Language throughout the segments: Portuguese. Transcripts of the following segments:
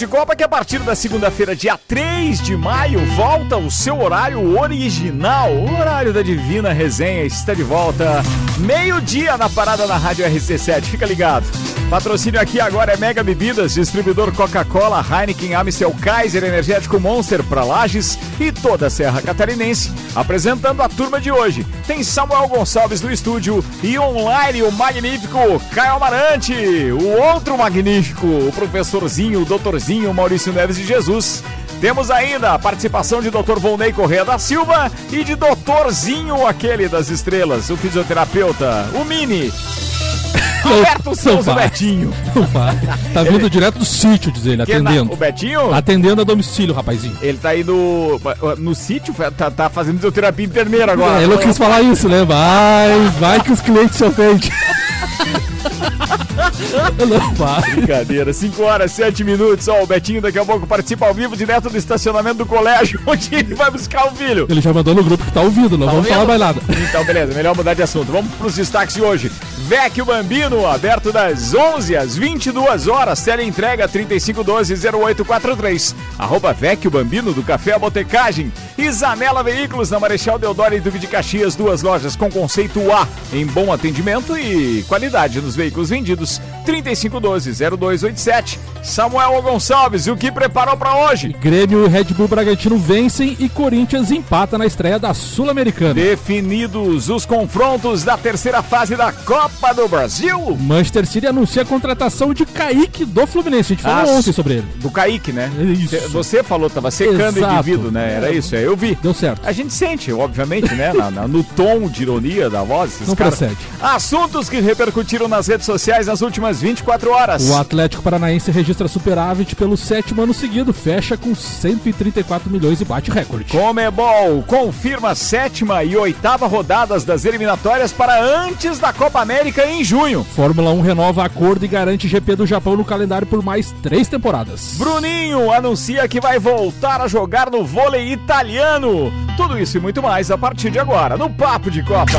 de Copa que a partir da segunda-feira, dia 3 de maio, volta o seu horário original. O horário da Divina Resenha está de volta. Meio-dia na parada na Rádio RC7. Fica ligado. Patrocínio aqui agora é Mega Bebidas, distribuidor Coca-Cola, Heineken, Amstel, Kaiser, Energético Monster para Lages e toda a Serra Catarinense. Apresentando a turma de hoje, tem Samuel Gonçalves no estúdio e online o magnífico Caio Amarante, o outro magnífico, o professorzinho, o doutorzinho Maurício Neves de Jesus. Temos ainda a participação de Dr. Volney Correia da Silva e de Doutorzinho, aquele das estrelas, o fisioterapeuta, o Mini. Roberto Souza. Betinho. Não vai. Tá vindo direto do sítio, diz ele, Que atendendo. na- O Betinho? Atendendo a domicílio, rapazinho. Ele tá aí no, no sítio, tá, tá fazendo fisioterapia interneira agora. É, ele não quis falar isso, né? Vai, vai que os clientes se ofendem. não vai. Brincadeira, 5 horas, 7 minutos. Ó, o Betinho daqui a pouco participa ao vivo direto do estacionamento do colégio, onde ele vai buscar o filho. Ele já mandou no grupo que tá ouvindo, não vamos ouvindo? falar mais nada. Então, beleza, melhor mudar de assunto. Vamos pros destaques de hoje. Vecchio Bambino, aberto das 11 às 22 horas. Tele entrega 3512-0843. Arroba Vecchio Bambino do Café Botecagem. Zanela Veículos na Marechal Deodoro e Duque de Caxias. Duas lojas com conceito A em bom atendimento e qualidade nos veículos vendidos. 3512-0287. Samuel Gonçalves, e o que preparou pra hoje? Grêmio e Red Bull Bragantino vencem e Corinthians empata na estreia da Sul-Americana. Definidos os confrontos da terceira fase da Copa do Brasil. Manchester City anuncia a contratação de Kaique do Fluminense. A gente falou Ah, ontem sobre ele. Do Kaique, né? Isso. Você falou, tava secando o Exato. indivíduo, né? Era isso, é, eu vi. Deu certo. A gente sente, obviamente, né? na- na- no tom de ironia da voz. Esses Não caras. procede. Assuntos que repercutiram nas redes sociais nas últimas 24 horas. O Atlético Paranaense registra superávit pelo sétimo ano seguido, fecha com 134 milhões e bate recorde. Comebol confirma a sétima e oitava rodadas das eliminatórias para antes da Copa América em junho. Fórmula 1 renova acordo e garante GP do Japão no calendário por mais três temporadas. Bruninho anuncia que vai voltar a jogar no vôlei italiano. Tudo isso e muito mais a partir de agora, no Papo de Copa.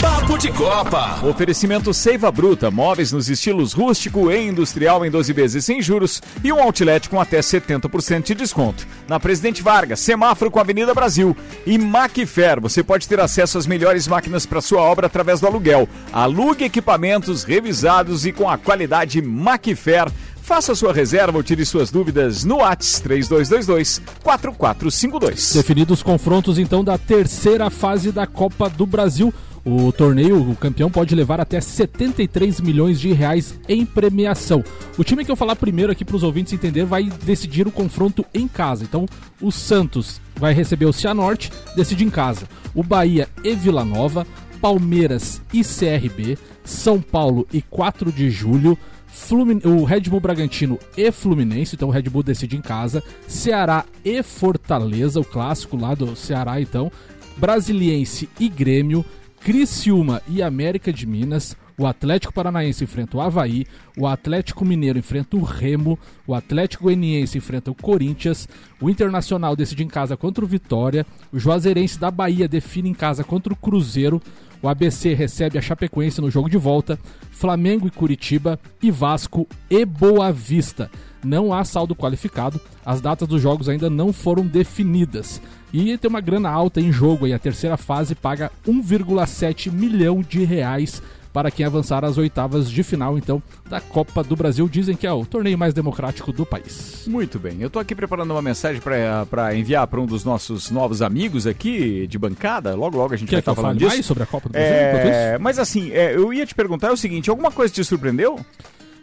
Papo de Copa. Oferecimento Seiva Bruta, móveis nos estilos rústico e industrial em 12 vezes sem juros e um outlet com até 70% de desconto. Na Presidente Vargas, semáforo com Avenida Brasil e Macfair, você pode ter acesso às melhores máquinas para sua obra através do aluguel. Alugue equipamentos revisados e com a qualidade Macfair. Faça sua reserva ou tire suas dúvidas no Whats 3222 4452. Definidos os confrontos então da terceira fase da Copa do Brasil. O torneio, o campeão pode levar até 73 milhões de reais em premiação. O time que eu falar primeiro aqui para os ouvintes entender vai decidir o confronto em casa. Então, o Santos vai receber o Cianorte, decide em casa. O Bahia e Vila Nova, Palmeiras e CRB, São Paulo e 4 de julho, Flumin- o Red Bull Bragantino e Fluminense, então o Red Bull decide em casa, Ceará e Fortaleza, o clássico lá do Ceará então, Brasiliense e Grêmio, Criciúma e América de Minas, o Atlético Paranaense enfrenta o Havaí, o Atlético Mineiro enfrenta o Remo, o Atlético Goianiense enfrenta o Corinthians, o Internacional decide em casa contra o Vitória, o Juazeirense da Bahia define em casa contra o Cruzeiro, o ABC recebe a Chapecoense no jogo de volta, Flamengo e Curitiba e Vasco e Boa Vista. Não há saldo qualificado, as datas dos jogos ainda não foram definidas. E tem uma grana alta em jogo aí, a terceira fase paga 1,7 milhão de reais para quem avançar às oitavas de final, então, da Copa do Brasil. Dizem que é o torneio mais democrático do país. Muito bem, eu tô aqui preparando uma mensagem pra enviar para um dos nossos novos amigos aqui de bancada. Logo, logo a gente Quer vai que estar eu falando disso. mais sobre a Copa do Brasil? É, mas assim, é, eu ia te perguntar o seguinte: alguma coisa te surpreendeu?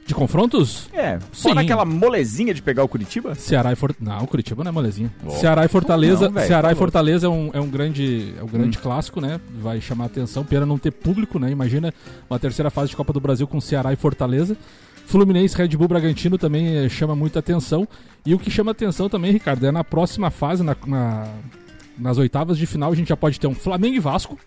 De confrontos? É, fora Sim. aquela molezinha de pegar o Curitiba? Ceará e Fortaleza. Não, Curitiba não é molezinha. Ceará e Fortaleza. Não, velho, Ceará tá e Fortaleza é um, é um grande, é um grande clássico, né? Vai chamar atenção. Pena não ter público, né? Imagina uma terceira fase de Copa do Brasil com Ceará e Fortaleza. Fluminense, Red Bull, Bragantino também eh, chama muita atenção. E o que chama atenção também, Ricardo, é na próxima fase, na, na- nas oitavas de final, a gente já pode ter um Flamengo e Vasco.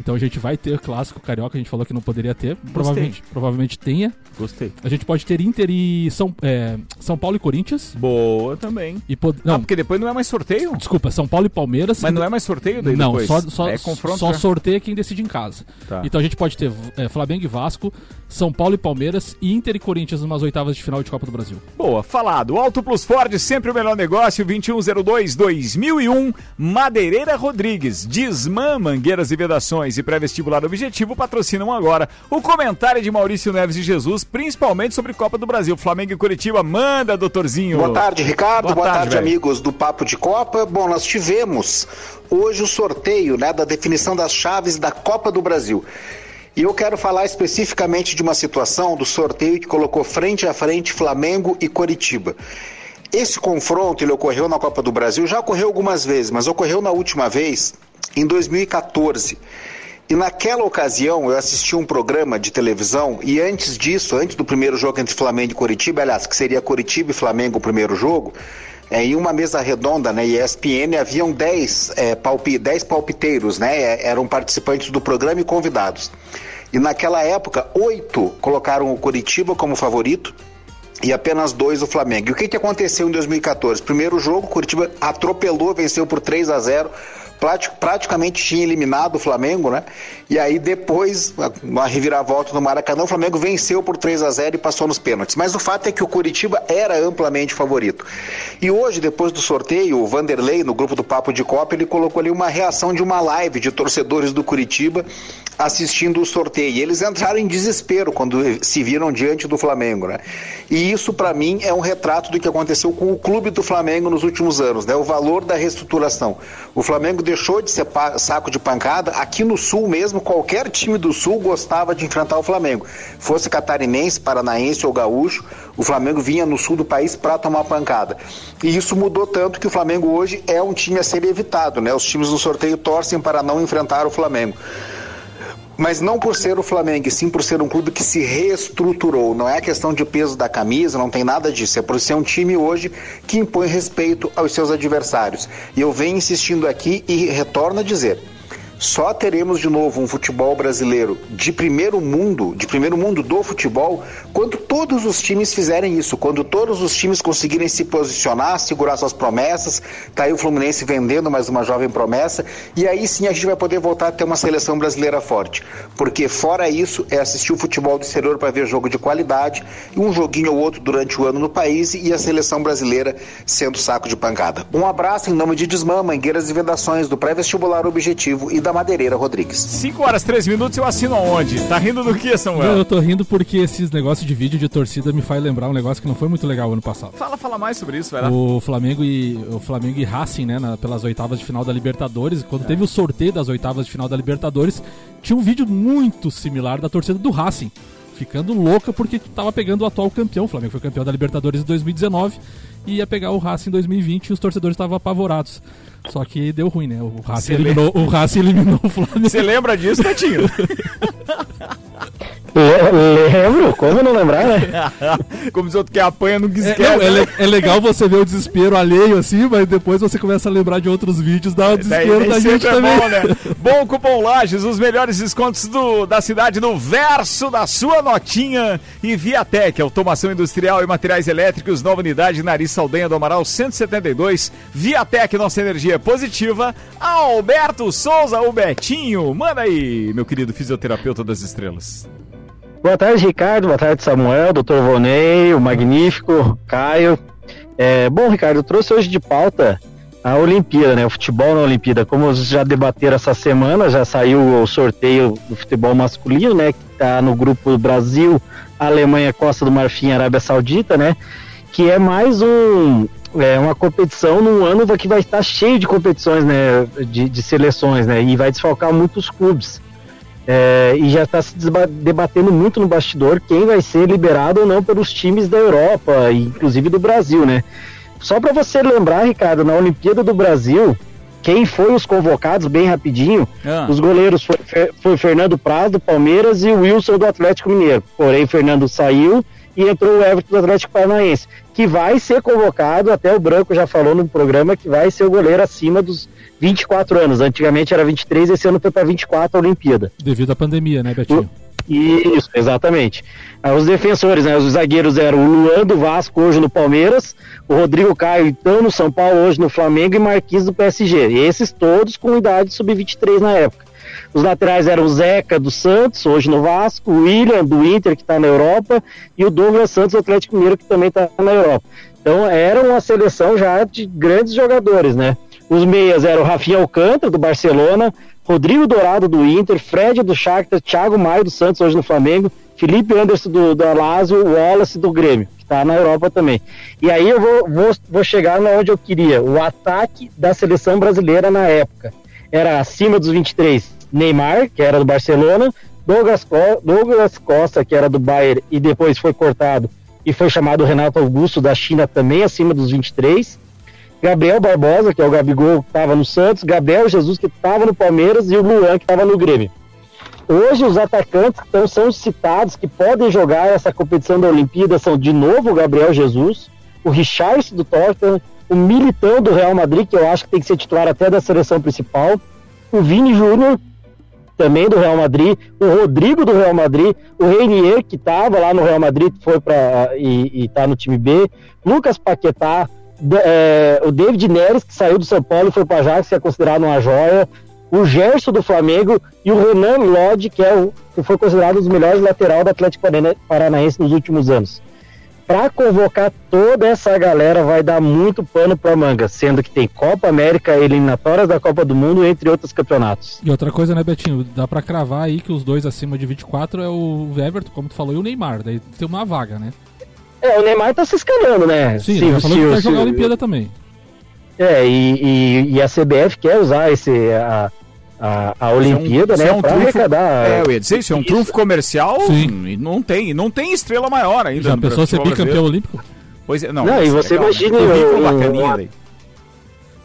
Então a gente vai ter clássico carioca, a gente falou que não poderia ter. Provavelmente, provavelmente tenha. Gostei. A gente pode ter Inter e São, é, São Paulo e Corinthians. Boa também. E pod... Não, Não, porque depois não é mais sorteio. desculpa, São Paulo e Palmeiras. Mas não é mais sorteio daí Não, depois? só, só, é confronto só já. sorteia quem decide em casa. Tá. Então a gente pode ter é, Flamengo e Vasco, São Paulo e Palmeiras, e Inter e Corinthians numas oitavas de final de Copa do Brasil. Boa, falado. Auto Plus Ford, sempre o melhor negócio, 2102-2001, Madeireira Rodrigues, Disman, Mangueiras e Vedações e Pré-Vestibular Objetivo patrocinam agora o comentário de Maurício Neves de Jesus, principalmente sobre Copa do Brasil. Flamengo e Curitiba, manda, doutorzinho. Boa tarde, Ricardo. Boa Boa, tarde, tarde, amigos do Papo de Copa. Bom, nós tivemos hoje o sorteio né, da definição das chaves da Copa do Brasil. E eu quero falar especificamente de uma situação do sorteio que colocou frente a frente Flamengo e Coritiba. Esse confronto ele ocorreu na Copa do Brasil, já ocorreu algumas vezes, mas ocorreu na última vez em 2014. E naquela ocasião eu assisti um programa de televisão e antes disso, antes do primeiro jogo entre Flamengo e Coritiba, aliás, que seria Coritiba e Flamengo o primeiro jogo, é, em uma mesa redonda na ESPN haviam 10 é, palpi, 10 palpiteiros, né? É, Eram participantes do programa e convidados. E naquela época, oito colocaram o Coritiba como favorito e apenas dois o Flamengo. E o que, que aconteceu em 2014? Primeiro jogo, Curitiba atropelou, venceu por 3 a 0 prati- praticamente tinha eliminado o Flamengo, né? E aí depois, uma reviravolta no Maracanã, o Flamengo venceu por 3 a 0 e passou nos pênaltis. Mas o fato é que o Curitiba era amplamente favorito. E hoje, depois do sorteio, o Vanderlei, no grupo do Papo de Copa, ele colocou ali uma reação de uma live de torcedores do Curitiba assistindo o sorteio. Eles entraram em desespero quando se viram diante do Flamengo, né? E isso, para mim, é um retrato do que aconteceu com o clube do Flamengo nos últimos anos, né? O valor da reestruturação. O Flamengo deixou de ser saco de pancada. Aqui no Sul mesmo, qualquer time do Sul gostava de enfrentar o Flamengo. Fosse catarinense, paranaense ou gaúcho, o Flamengo vinha no sul do país para tomar pancada. E isso mudou tanto que o Flamengo hoje é um time a ser evitado, né? Os times no sorteio torcem para não enfrentar o Flamengo mas não por ser o Flamengo, sim por ser um clube que se reestruturou. Não é questão de peso da camisa, não tem nada disso. É por ser um time hoje que impõe respeito aos seus adversários. E eu venho insistindo aqui e retorno a dizer. Só teremos de novo um futebol brasileiro de primeiro mundo, de primeiro mundo do futebol, quando todos os times fizerem isso, quando todos os times conseguirem se posicionar, segurar suas promessas. Tá aí o Fluminense vendendo mais uma jovem promessa, e aí sim a gente vai poder voltar a ter uma seleção brasileira forte. Porque fora isso, é assistir o futebol do exterior para ver jogo de qualidade, um joguinho ou outro durante o ano no país e a seleção brasileira sendo saco de pancada. Um abraço em nome de Desmã, Mangueiras e Vedações, do Pré-Vestibular Objetivo e da Madeireira Rodrigues. 5 horas, 3 minutos, eu assino aonde? Tá rindo do que, Não, Samuel? eu tô rindo porque esses negócios de vídeo de torcida me faz lembrar um negócio que não foi muito legal ano passado. Fala, fala mais sobre isso, vai lá. O Flamengo e o Flamengo e Racing, né, na- pelas oitavas de final da Libertadores, quando teve o sorteio das oitavas de final da Libertadores, tinha um vídeo muito similar da torcida do Racing, ficando louca porque tava pegando o atual campeão, o Flamengo foi campeão da Libertadores em 2019 e ia pegar o Racing em 2020 e os torcedores estavam apavorados. Só que deu ruim, né? O Racing eliminou, o Racing eliminou o Flamengo. Você lembra disso, Betinho? Le- Lembro, como não lembrar, né? Como diz outro que apanha, É, esquece. não, é, le- é legal você ver o desespero alheio assim, mas depois você começa a lembrar de outros vídeos, dá o Daí, desespero daí da gente é também. bom, né? Bom Cupom Lages, os melhores descontos do, da cidade no verso da sua notinha. E Viatec, automação industrial e materiais elétricos, nova unidade, Nariz Saldanha do Amaral 172. Viatec, nossa energia é positiva. Alberto Souza, o Betinho. Manda aí, meu querido fisioterapeuta das estrelas. Boa tarde, Ricardo. Boa tarde, Samuel, Dr. Vonei, o Magnífico, Caio. É, bom, Ricardo, trouxe hoje de pauta a Olimpíada, né? O futebol na Olimpíada. Como já debateram essa semana, já saiu o sorteio do futebol masculino, né? Que tá no grupo Brasil, Alemanha, Costa do Marfim, Arábia Saudita, né? Que é mais um, é uma competição num ano que vai estar cheio de competições, né? De, de seleções, né? E vai desfalcar muitos clubes. É, e já está se debatendo muito no bastidor quem vai ser liberado ou não pelos times da Europa, inclusive do Brasil, né? Só para você lembrar, Ricardo, na Olimpíada do Brasil, quem foi os convocados, bem rapidinho, Ah. os goleiros foi, foi Fernando Praz do Palmeiras e o Wilson do Atlético Mineiro. Porém, Fernando saiu e entrou o Everton do Atlético Paranaense, que vai ser convocado, até o Branco já falou no programa, que vai ser o goleiro acima dos 24 anos. Antigamente era 23, esse ano foi para 24 a Olimpíada. Devido à pandemia, né, Betinho? Isso, exatamente. Ah, Os defensores, né? Os zagueiros eram o Luan do Vasco, hoje no Palmeiras, o Rodrigo Caio, então, no São Paulo, hoje no Flamengo, e Marquinhos do PSG. E esses todos com idade sub-23 na época. Os laterais eram o Zeca do Santos, hoje no Vasco, o William do Inter, que está na Europa, e o Douglas Santos Atlético Mineiro, que também está na Europa. Então era uma seleção já de grandes jogadores, né? Os meias eram o Rafinha Alcântara, do Barcelona, Rodrigo Dourado do Inter, Fred do Shakhtar, Thiago Maia do Santos, hoje no Flamengo, Felipe Anderson do, do Lazio, Wallace do Grêmio, que está na Europa também. E aí eu vou, vou, vou chegar onde eu queria. O ataque da seleção brasileira na época era acima dos 23, Neymar, que era do Barcelona, Douglas, Douglas Costa, que era do Bayern e depois foi cortado e foi chamado Renato Augusto da China também acima dos 23. Gabriel Barbosa, que é o Gabigol que estava no Santos, Gabriel Jesus que estava no Palmeiras e o Luan que estava no Grêmio. Hoje os atacantes que então, são citados que podem jogar essa competição da Olimpíada são de novo o Gabriel Jesus, o Richardson do Tottenham, o Militão do Real Madrid, que eu acho que tem que ser titular até da seleção principal, o Vini Júnior, também do Real Madrid, o Rodrigo do Real Madrid, o Reinier, que estava lá no Real Madrid, foi para e está no time B, Lucas Paquetá, da- é, o David Neres, que saiu do São Paulo e foi para Ajax, que é considerado uma joia, o Gerson do Flamengo e o Renan Lodge, que, é o, que foi considerado um dos melhores lateral do Atlético Parana- Paranaense nos últimos anos. Para convocar toda essa galera vai dar muito pano para manga, sendo que tem Copa América, eliminatórias da Copa do Mundo, entre outros campeonatos. E outra coisa, né, Betinho? Dá pra cravar aí que os dois acima de 24 é o Everton, como tu falou, e o Neymar. Daí tem uma vaga, né? É, o Neymar tá se escalando, né? Sim, Se- ele falou se- que vai se- jogar a Olimpíada também. É, e, e- e a CBF quer usar esse, a, a, a Olimpíada, isso né, é um pra trunfo- arrecadar. É, eu ia dizer, isso é um Isso. trunfo comercial Sim. e não tem, não tem estrela maior ainda. Já pensou ser bicampeão brasileiro. olímpico? Pois é, não. Não, e você legal, né? imagina um- bacaninha um- daí.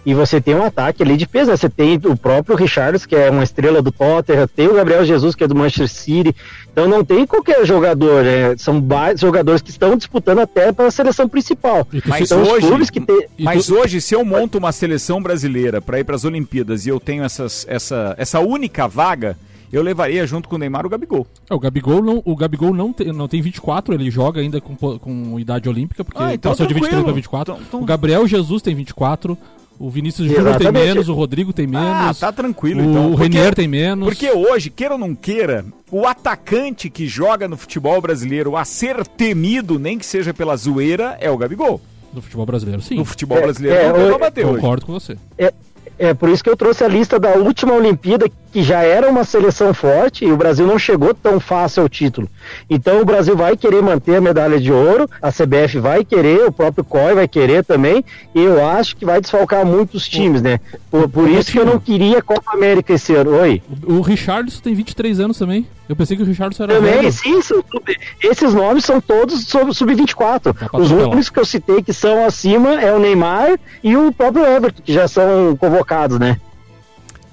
E você tem um ataque ali de peso, né? Você tem o próprio Richards, que é uma estrela do Tottenham, tem o Gabriel Jesus, que é do Manchester City. Então não tem qualquer jogador, né? São vários jogadores que estão disputando até para a seleção principal. E tu Mas Então hoje- que tem. Mas tu- hoje, se eu monto uma seleção brasileira para ir para as Olimpíadas e eu tenho essas, essa, essa única vaga, eu levaria junto com o Neymar o Gabigol. É, o Gabigol não, o Gabigol não tem, não tem 24, ele joga ainda com, com idade olímpica, porque Ah, então passou de 23 para tranquilo. 24. Então- então- O Gabriel Jesus tem 24, o Vinícius Júnior tem menos, o Rodrigo tem menos, Ah, tá tranquilo o então. Porque- Renier tem menos. Porque hoje, queira ou não queira, o atacante que joga no futebol brasileiro a ser temido, nem que seja pela zoeira, é o Gabigol. No futebol brasileiro, sim. No futebol É, brasileiro é, não tem eu- pra bater hoje. Concordo com você. É, é por isso que eu trouxe a lista da última Olimpíada, que já era uma seleção forte e o Brasil não chegou tão fácil ao título. Então o Brasil vai querer manter a medalha de ouro, a CBF vai querer, o próprio COI vai querer também, e eu acho que vai desfalcar muitos times, né? Por, por isso que eu não queria Copa América esse ano. Oi? O, Richardson tem 23 anos também. Eu pensei que o Richardson era Também, velho. sim, são sub- esses nomes são todos sub- sub-24. Dá pra Os atropelar. únicos que eu citei que são acima é o Neymar e o próprio Everton, que já são convocados, né?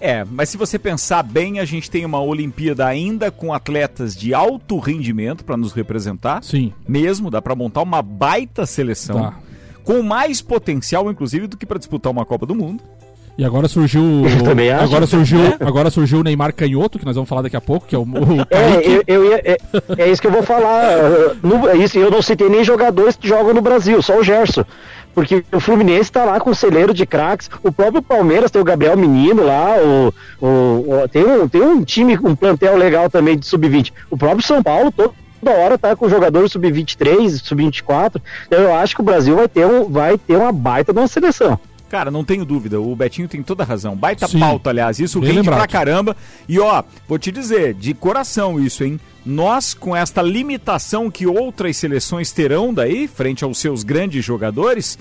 É, mas se você pensar bem, a gente tem uma Olimpíada ainda com atletas de alto rendimento para nos representar. Sim, Mesmo, dá para montar uma baita seleção. Tá. Com mais potencial, inclusive, do que para disputar uma Copa do Mundo. E agora surgiu. Eu também acho. Agora surgiu, agora surgiu o Neymar Canhoto, que nós vamos falar daqui a pouco, que é o, o É, eu, eu ia- é, é isso que eu vou falar. no- é isso, eu não citei nem jogadores que jogam no Brasil, só o Gerson. Porque o Fluminense tá lá com o celeiro de craques. O próprio Palmeiras tem o Gabriel Menino lá. O, o- o- tem, um, tem um time, um plantel legal também de sub-20. O próprio São Paulo, todo- toda hora tá com jogadores sub-23, sub-24. Então eu acho que o Brasil vai ter, um, vai ter uma baita de uma seleção. Cara, não tenho dúvida, o Betinho tem toda a razão. Baita Sim. pauta, aliás, isso Bem rende lembrado. pra caramba. E ó, vou te dizer, de coração isso, hein? Nós, com esta limitação que outras seleções terão daí, frente aos seus grandes jogadores,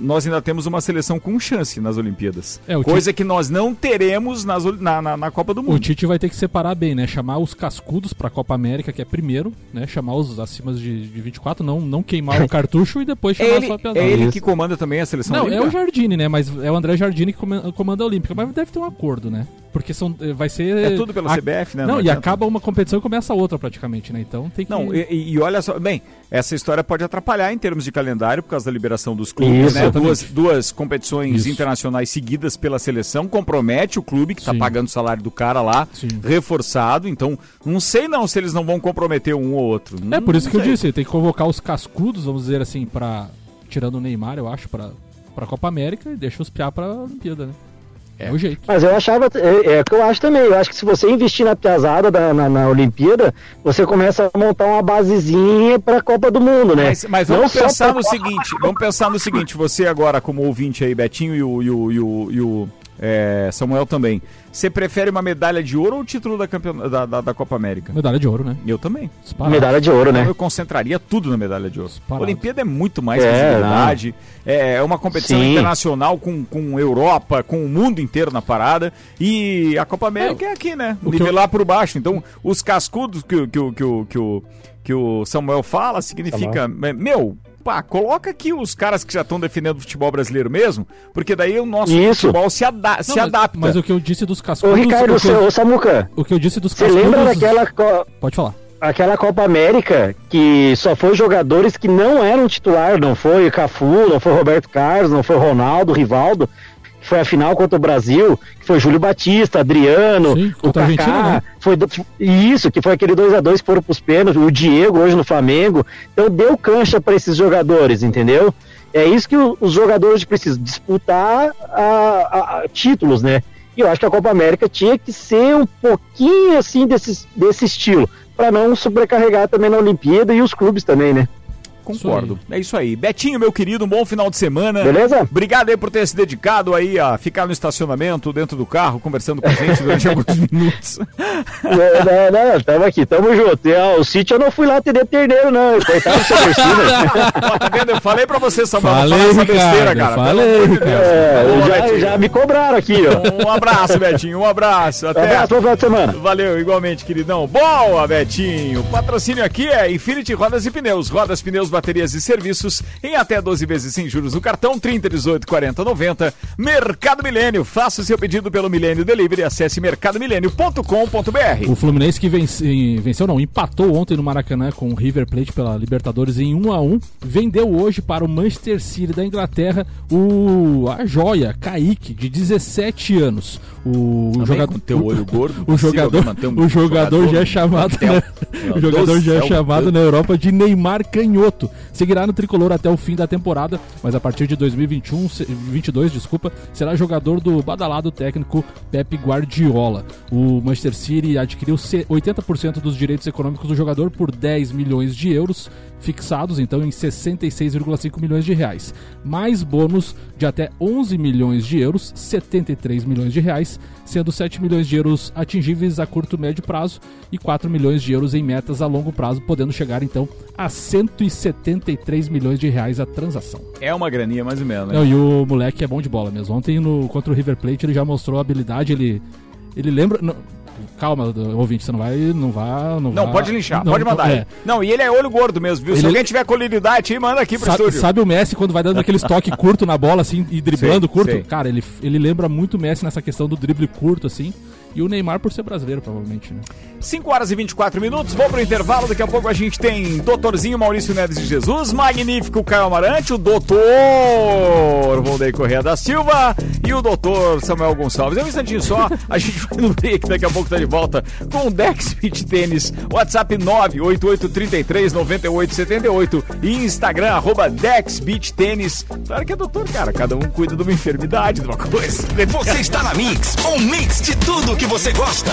nós ainda temos uma seleção com chance nas Olimpíadas. É, o Coisa que nós não teremos nas, na, na, na Copa do O Mundo. Tite vai ter que separar bem, né? Chamar os cascudos pra Copa América, que é primeiro, né? Chamar os acima de, de 24, não, não queimar o cartucho e depois É chamar ele, só a é ele que comanda também a seleção Não, é olímpica? o Jardine, né? Mas é o André Jardine que comanda a Olímpica. Mas deve ter um acordo, né? Porque são, eh, vai ser... É tudo pela a- CBF, né? Não, e adianta. acaba uma competição e começa a outra praticamente, né? Então tem que... Não, e, e- e olha só, bem, essa história pode atrapalhar em termos de calendário por causa da liberação dos clubes, Isso, né? Duas, duas competições Isso. internacionais seguidas pela seleção, compromete o clube que está pagando o salário do cara lá, Sim. reforçado, então não sei não se eles não vão comprometer um ou outro. É Não- por isso não que eu sei. disse, tem que convocar os cascudos, vamos dizer assim, para tirando o Neymar, eu acho, pra para Copa América e deixa os piá pra Olimpíada, né? É, o jeito. Mas eu achava, é, é o que eu acho também. Eu acho que se você investir na piazada da- na, na Olimpíada, você começa a montar uma basezinha pra Copa do Mundo, né? Mas, mas Não vamos só pensar no seguinte, vamos pensar no seguinte, você agora como ouvinte aí, Betinho e o, e o, e o, e o, é, Samuel também, você prefere uma medalha de ouro ou o título da, campeon... da, da, da Copa América? Medalha de ouro, né? Eu também. Disparado. Medalha de ouro, né? eu concentraria tudo na medalha de ouro. Disparado. A Olimpíada é muito mais É, visibilidade, é, é uma competição Sim. internacional com, com Europa, com o mundo inteiro na parada. E a Copa América é, aqui, né? o que Nivelar por baixo. Então, os cascudos que, o- que, o- que, o- que, o, que o Samuel fala significa. é, Meu. Pá, coloca aqui os caras que já estão defendendo o futebol brasileiro mesmo, porque daí o nosso Isso. futebol se, ada- se Não, mas- adapta. Mas o que eu disse dos Ô, cascudos... Ricardo, o, que você, eu, ô, Samuca, o que eu disse dos você cascudos... lembra daquela, co- Pode falar. aquela Copa América que só foi jogadores que não eram titular? Não foi Cafu, não foi Roberto Carlos, não foi Ronaldo, Rivaldo. Que Foi a final contra o Brasil, que foi Júlio Batista, Adriano, Sim, o Kaká, né? foi isso, que foi aquele 2 a 2 que foram pros pênaltis, o Diego hoje no Flamengo. Então deu cancha para esses jogadores, entendeu? É isso que o- os jogadores precisam disputar a- a- a- títulos, né? E eu acho que a Copa América tinha que ser um pouquinho assim desse, desse estilo, para não sobrecarregar também na Olimpíada e os clubes também, né? Concordo. é isso aí. Betinho, meu querido, um bom final de semana. Beleza? Obrigado aí por ter se dedicado aí a ficar no estacionamento, dentro do carro, conversando com a gente durante alguns minutos. não, não, não, tamo aqui, tamo junto. O sítio eu não fui lá atender terneiro, não. Coitado do seu tá vendo? Eu falei pra você, Samuel, não Falei, falar essa Ricardo, besteira, cara. falei, Pelo amor de Ricardo. Deus. É, já, Betinho. já me cobraram aqui, ó. Um abraço, Betinho, um abraço. Um Até. abraço, bom final de semana. Valeu, igualmente, queridão. Boa, Betinho. Patrocínio aqui é Infinity Rodas e Pneus. Rodas, pneus, baterias e serviços em até 12 vezes sem juros no cartão 30, 18, 40, 90. Mercado Milênio. Faça o seu pedido pelo Milênio Delivery. Acesse mercadomilênio.com.br. O Fluminense que vence- venceu, não, empatou ontem no Maracanã com o River Plate pela Libertadores em 1 a 1 vendeu hoje para o Manchester City da Inglaterra o a joia Kaique, de 17 anos. O Também jogador teu olho gordo, o jogador, um o jogador jogador já é chamado né? O jogador já é chamado na Europa de Neymar Canhoto. Seguirá no tricolor até o fim da temporada, mas a partir de 2021, se- 22, desculpa, será jogador do badalado técnico Pep Guardiola. O Manchester City adquiriu se- 80% dos direitos econômicos do jogador por 10 milhões de euros, fixados então em 66,5 milhões de reais, mais bônus de até 11 milhões de euros, 73 milhões de reais, sendo 7 milhões de euros atingíveis a curto e médio prazo e 4 milhões de euros em metas a longo prazo, podendo chegar então a 173 milhões de reais a transação. É uma graninha, mais ou menos. né? Não, e o moleque é bom de bola mesmo. Ontem no, contra o River Plate ele já mostrou a habilidade, ele ele lembra não, Calma, ouvinte, você não vai não vai não, Não, pode linchar, não, pode mandar. é. Não, e ele é olho gordo mesmo, viu? Se Ele- alguém tiver colidade aí, manda aqui pro Sabe, estúdio. sabe o Messi quando vai dando aquele toque curto na bola, assim, e driblando Sei, curto? sei. Cara, ele, ele lembra muito o Messi nessa questão do drible curto, assim. E o Neymar por ser brasileiro, provavelmente, né? 5 horas e 24 minutos, vamos pro intervalo. Daqui a pouco a gente tem Doutorzinho Maurício Neves de Jesus, Magnífico Caio Amarante, o Doutor Volney Correia da Silva e o Doutor Samuel Gonçalves. É um instantinho só, a gente vai no break, daqui a pouco tá de volta com o Dex Beach Tênis, WhatsApp 988339878 e Instagram, arroba Dex Beach Tênis. Claro que é doutor, cara, cada um cuida de uma enfermidade, de uma coisa. Você está na Mix, um mix de tudo que você gosta.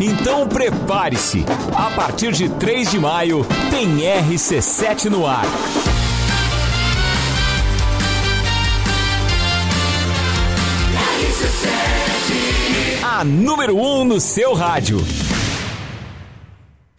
Então prepare-se. A partir de 3 de maio tem RC7 no ar. A número 1 um no seu rádio.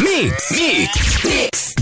Mix, mix, mix.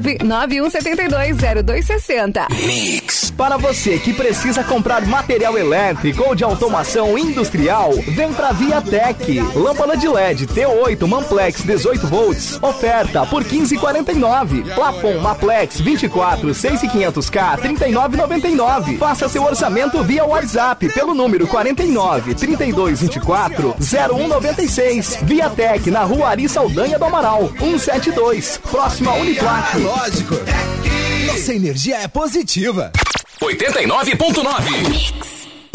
991720260. Mix. Para você que precisa comprar material elétrico ou de automação industrial, vem pra Viatec. Lâmpada de LED T8 Manplex 18 volts. Oferta por 15,49. Plafon Maplex 24 6500K 39,99. Faça seu orçamento via WhatsApp pelo número 49 3224 0196. Viatec na Rua Ari Saldanha do Amaral 172, próximo a Uniplac. Lógico. Nossa energia é positiva. 89.9.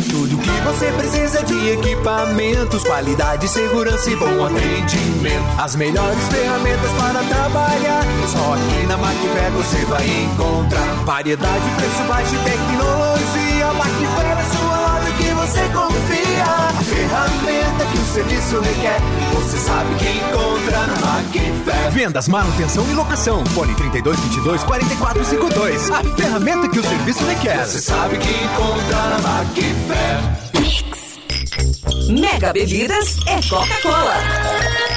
Tudo que você precisa de equipamentos, qualidade, segurança e bom atendimento. As melhores ferramentas para trabalhar. Só aqui na Macfer você vai encontrar variedade, preço baixo e tecnologia. Macfer que você confia. A ferramenta que o serviço requer, você sabe que encontra na Macfer. Vendas, manutenção e locação. Fone 3222 4452. A ferramenta que o serviço requer. Você sabe que encontra na Macfer. Mega Bebidas é Coca-Cola.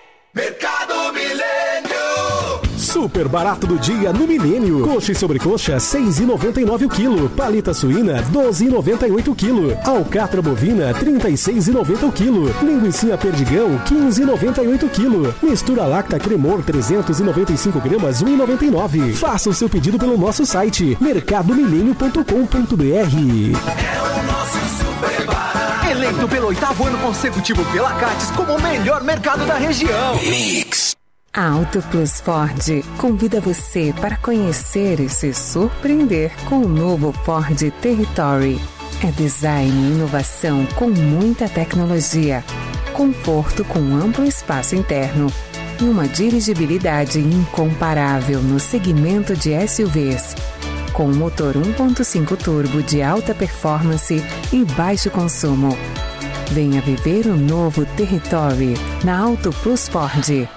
Mercado Milênio Super barato do dia no Milênio. Coxa e sobrecoxa, 6,99 o quilo. Palita suína, 12,98 o quilo. Alcatra bovina, 36,90 o quilo. Linguiça perdigão, 15,98 o quilo. Mistura lacta cremor, 395 gramas, 1,99. Faça o seu pedido pelo nosso site, mercadomilênio.com.br. É o nosso barato. Eleito pelo oitavo ano consecutivo pela Cates como o melhor mercado da região. Mix. A Auto Plus Ford convida você para conhecer e se surpreender com o novo Ford Territory. É design e inovação com muita tecnologia, conforto com amplo espaço interno, e uma dirigibilidade incomparável no segmento de SUVs. Com um motor 1.5 turbo de alta performance e baixo consumo. Venha viver o novo Territory na Auto Plus Ford.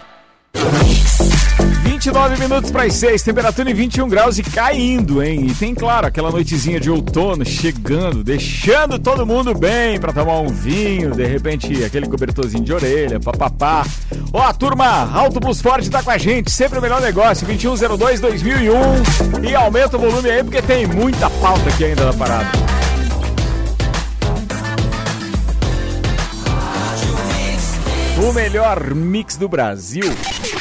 29 minutos para as 6, temperatura em 21 graus e caindo, hein? E tem, claro, aquela noitezinha de outono chegando, deixando todo mundo bem para tomar um vinho, de repente aquele cobertorzinho de orelha, papapá. Ó, a turma Auto Plus Ford tá com a gente, sempre o melhor negócio, 2102-2001. E aumenta o volume aí porque tem muita pauta aqui ainda na parada. O melhor mix do Brasil.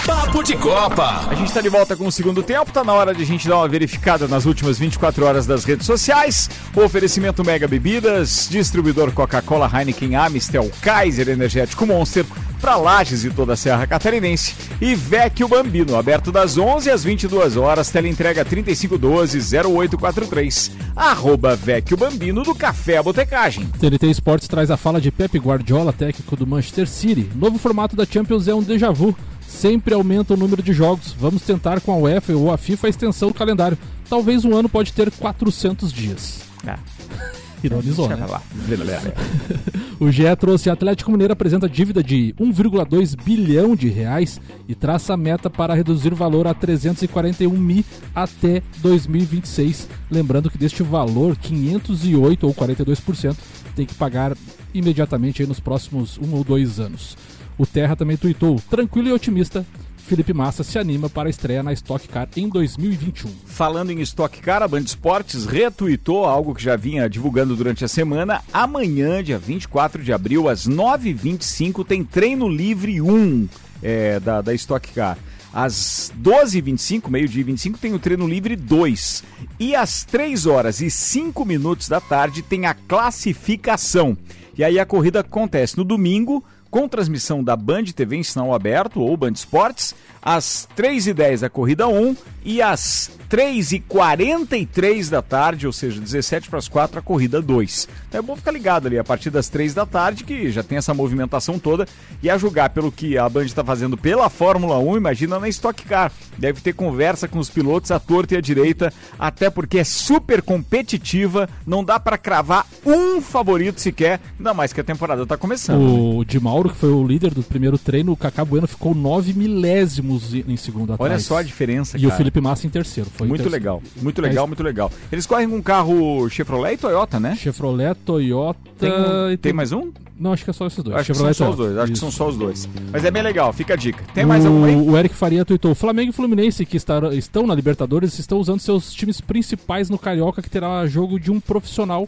Papo de Copa. A gente está de volta com o segundo tempo, tá na hora de a gente dar uma verificada nas últimas 24 horas das redes sociais. O oferecimento Mega Bebidas, distribuidor Coca-Cola, Heineken, Amistel, Kaiser Energético Monster, para Lages e toda a Serra Catarinense. E Vecchio Bambino, aberto das 11 às 22 horas, teleentrega 3512-0843. Arroba Vecchio Bambino do Café a Botecagem. TNT Esportes traz a fala de Pep Guardiola, técnico do Manchester City. Novo formato da Champions é um déjà vu. Sempre aumenta o número de jogos. Vamos tentar com a UEFA ou a FIFA a extensão do calendário. Talvez um ano pode ter 400 dias. Ah. Ironizou, né? O GE trouxe Atlético Mineiro apresenta dívida de 1,2 bilhão de reais e traça a meta para reduzir o valor a 341 mil até 2026. Lembrando que deste valor, 508 ou 42% tem que pagar imediatamente nos próximos um ou dois anos. O Terra também tuitou, tranquilo e otimista, Felipe Massa se anima para a estreia na Stock Car em 2021. Falando em Stock Car, a Band Esportes retuitou algo que já vinha divulgando durante a semana. Amanhã, dia 24 de abril, às 9h25, tem treino livre 1 é, da, da Stock Car. Às 12h25, meio-dia e 25, tem o treino livre 2. E às 3 horas e 5 minutos da tarde tem a classificação. E aí a corrida acontece no domingo, com transmissão da Band TV em sinal aberto ou Band Esportes, às 3h10 a corrida 1 e às 3h43 da tarde, ou seja, 17 para as 4 a corrida 2. Então é bom ficar ligado ali a partir das 3 da tarde, que já tem essa movimentação toda, e a julgar pelo que a Band está fazendo pela Fórmula 1, imagina na Stock Car. Deve ter conversa com os pilotos à torta e à direita, até porque é super competitiva, não dá para cravar um favorito sequer, ainda mais que a temporada está começando. né? O Di Mauro, que foi o líder do primeiro treino, o Cacá Bueno ficou 9 milésimos em segundo atrás. Olha só a diferença, E cara. o Felipe Massa em terceiro. Foi Muito terceiro. legal, muito legal, muito legal. Eles correm com um carro Chevrolet e Toyota, né? Chevrolet, Toyota. Tem, um- e tem mais um? Não, acho que é só esses dois. Acho que Chevrolet são só os dois. Acho que Isso. são só os dois. Mas é bem legal, fica a dica. Tem mais o, algum aí? O Eric Faria tweetou: Flamengo e Fluminense, que estar- estão na Libertadores, estão usando seus times principais no Carioca, que terá jogo de um profissional.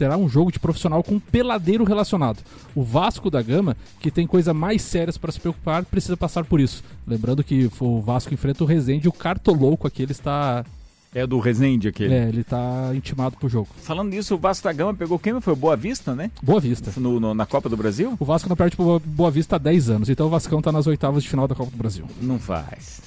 Terá um jogo de profissional com um peladeiro relacionado. O Vasco da Gama, que tem coisa mais sérias para se preocupar, precisa passar por isso. Lembrando que o Vasco enfrenta o Rezende e o Cartolouco aqui ele está. É do Resende aquele. É, ele está intimado pro jogo. Falando nisso, o Vasco da Gama pegou quem? Foi o Boa Vista, né? Boa Vista. No, no- na Copa do Brasil? O Vasco não perde pro Boa- Boa Vista há 10 anos, então o Vascão tá nas oitavas de final da Copa do Brasil. Não faz.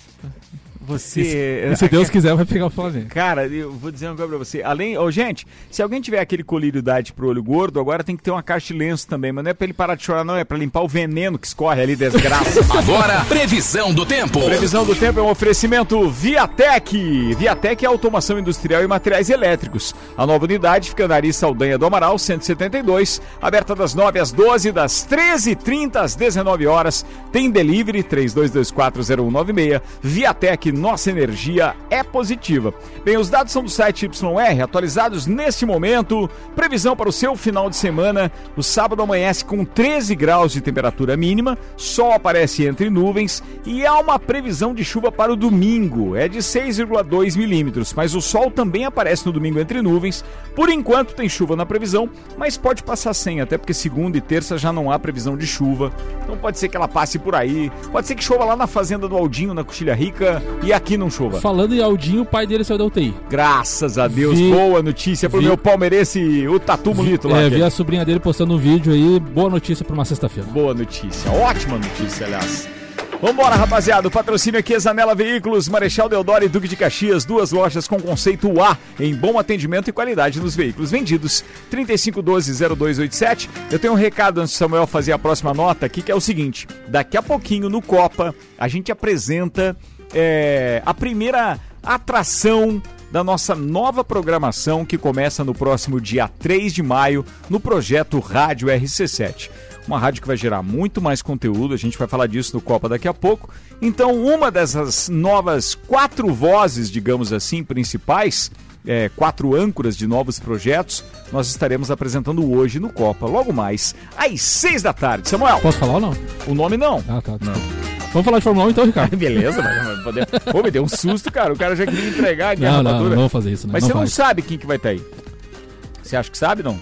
Você. E se- Deus quiser, vai pegar o Flamengo. Cara, eu vou dizer uma coisa pra você. Além. Ô, gente, se alguém tiver aquele colírio idade pro olho gordo, agora tem que ter uma caixa de lenço também. Mas não é pra ele parar de chorar, não. É pra limpar o veneno que escorre ali, desgraça. Agora, previsão do tempo. Previsão do tempo é um oferecimento Viatec. Viatec é automação industrial e materiais elétricos. A nova unidade fica na Ari Saldanha do Amaral, 172, aberta das 9 às 12, das 13h30 às 19 horas. Tem delivery 32240196. Viatec, nossa energia é positiva. Bem, os dados são do site YR, atualizados neste momento. Previsão para o seu final de semana. O sábado amanhece com 13 graus de temperatura mínima, sol aparece entre nuvens e há uma previsão de chuva para o domingo. É de 6,2 milímetros, mas o sol também aparece no domingo entre nuvens. Por enquanto tem chuva na previsão, mas pode passar sem, até porque segunda e terça já não há previsão de chuva. Então pode ser que ela passe por aí. Pode ser que chova lá na fazenda do Aldinho, na Coxilha Rica, e aqui não chova. Falando em Aldinho, o pai dele saiu da UTI. Graças a Deus, Vi- boa notícia pro vi- meu palmeirense, o Tatu Mulito lá. É, vi a sobrinha dele postando um vídeo aí. Boa notícia pra uma sexta-feira. Boa notícia, ótima notícia, aliás. Vambora, rapaziada. O patrocínio aqui é Zanela Veículos, Marechal Deodoro e Duque de Caxias. Duas lojas com conceito A em bom atendimento e qualidade nos veículos vendidos. 3512-0287. Eu tenho um recado antes do Samuel fazer a próxima nota aqui, que é o seguinte. Daqui a pouquinho, no Copa, a gente apresenta é, a primeira atração da nossa nova programação que começa no próximo dia 3 de maio no projeto Rádio RC7. Uma rádio que vai gerar muito mais conteúdo, a gente vai falar disso no Copa daqui a pouco. Então, uma dessas novas quatro vozes, digamos assim, principais, é, quatro âncoras de novos projetos, nós estaremos apresentando hoje no Copa, logo mais, às seis da tarde. Samuel. Posso falar ou não? O nome não. Ah, tá. Não. Vamos falar de Fórmula 1 então, Ricardo. Beleza, mas poder... Pô, me deu um susto, cara. O cara já queria entregar a minha Não, não, não vou fazer isso, né? Mas Não você não faz. sabe quem que vai estar aí. Você acha que sabe, não?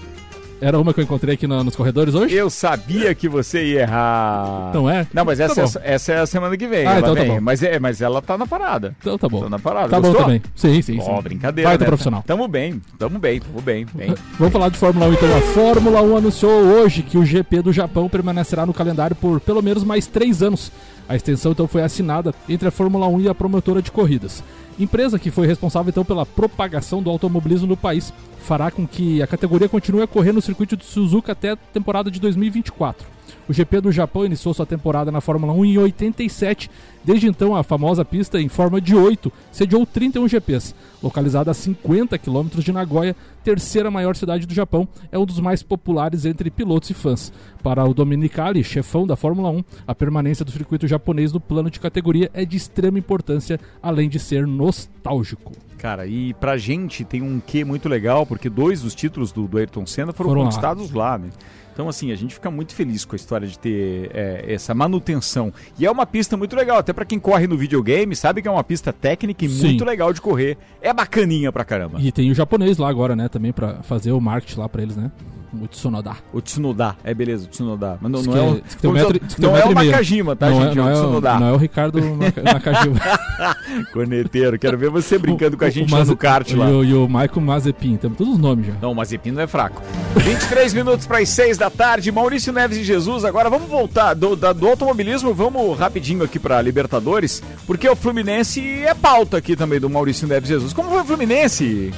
Era uma que eu encontrei aqui na- nos corredores hoje? Eu sabia que você ia errar. Não é? Não, mas Tá essa, bom. é, essa é a semana que vem. Ah, então tá vem. bom. Mas, é, mas ela tá na parada. Então tá bom. Tá na parada. Tá bom Gostou? também. Sim, sim, Ó, sim. brincadeira. Baita né? profissional. Tamo bem, tamo bem, tamo bem. bem. Vamos falar de Fórmula 1 então. A Fórmula 1 anunciou hoje que o GP do Japão permanecerá no calendário por pelo menos mais três anos. A extensão então foi assinada entre a Fórmula 1 e a promotora de corridas. Empresa que foi responsável então pela propagação do automobilismo no país, fará com que a categoria continue a correr no circuito de Suzuka até a temporada de 2024. O GP do Japão iniciou sua temporada na Fórmula 1 em 87. Desde então, a famosa pista em forma de 8 sediou 31 GPs. Localizada a 50 quilômetros de Nagoya, terceira maior cidade do Japão, é um dos mais populares entre pilotos e fãs. Para o Dominicali, chefão da Fórmula 1, a permanência do circuito japonês no plano de categoria é de extrema importância, além de ser nostálgico. Cara, e pra gente tem um quê muito legal, porque dois dos títulos do, do Ayrton Senna foram, Foram lá. conquistados lá, né? Então, assim, a gente fica muito feliz com a história de ter é, essa manutenção. E é uma pista muito legal, até pra quem corre no videogame, sabe que é uma pista técnica e Sim. muito legal de correr. É bacaninha pra caramba. E tem o japonês lá agora, né, também pra fazer o marketing lá pra eles, né? O Tsunoda. O Tsunoda, é beleza, o Tsunoda. Mas não, não é, o, que um não metro- um não é o e. Nakajima, tá, Não gente? não é o é o- Tsunoda. não é o Ricardo Naka- Nakajima. Corneteiro, quero ver você brincando com a gente O lá Maze- no kart e lá. o, e o Michael Mazepin, temos todos os nomes já. Não, o Mazepin não é fraco. 23 minutos para as 6 da tarde. Maurício Neves e Jesus. Agora vamos voltar do, da- do automobilismo. Vamos rapidinho aqui para Libertadores, porque o Fluminense é pauta aqui também do Maurício Neves e Jesus. Como foi o Fluminense?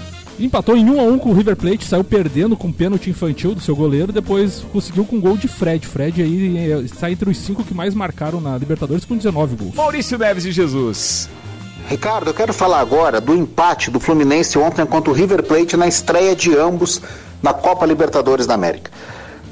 Empatou em 1 a 1 com o River Plate, saiu perdendo com pênalti infantil do seu goleiro, depois conseguiu com gol de Fred. Fred aí eh, está entre os cinco que mais marcaram na Libertadores com 19 gols. Maurício Neves e Jesus. Ricardo, eu quero falar agora do empate do Fluminense ontem contra o River Plate na estreia de ambos na Copa Libertadores da América.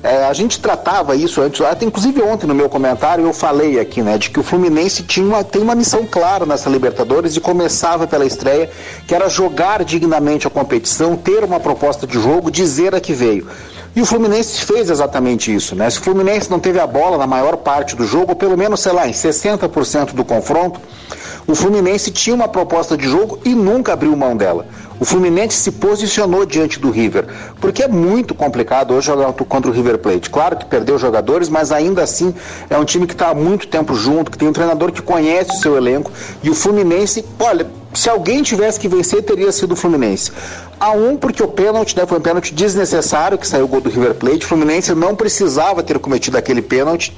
É, a gente tratava isso antes, até inclusive ontem no meu comentário eu falei aqui, né, de que o Fluminense tinha uma, tem uma missão clara nessa Libertadores e começava pela estreia, que era jogar dignamente a competição, ter uma proposta de jogo, dizer a que veio. E o Fluminense fez exatamente isso, né? Se o Fluminense não teve a bola na maior parte do jogo, pelo menos, sei lá, em 60% do confronto, o Fluminense tinha uma proposta de jogo e nunca abriu mão dela. O Fluminense se posicionou diante do River, porque é muito complicado hoje jogar contra o River Plate. Claro que perdeu jogadores, mas ainda assim é um time que está há muito tempo junto, que tem um treinador que conhece o seu elenco. E o Fluminense, olha, se alguém tivesse que vencer, teria sido o Fluminense. A um, porque o pênalti né, foi um pênalti desnecessário, que saiu o gol do River Plate. O Fluminense não precisava ter cometido aquele pênalti.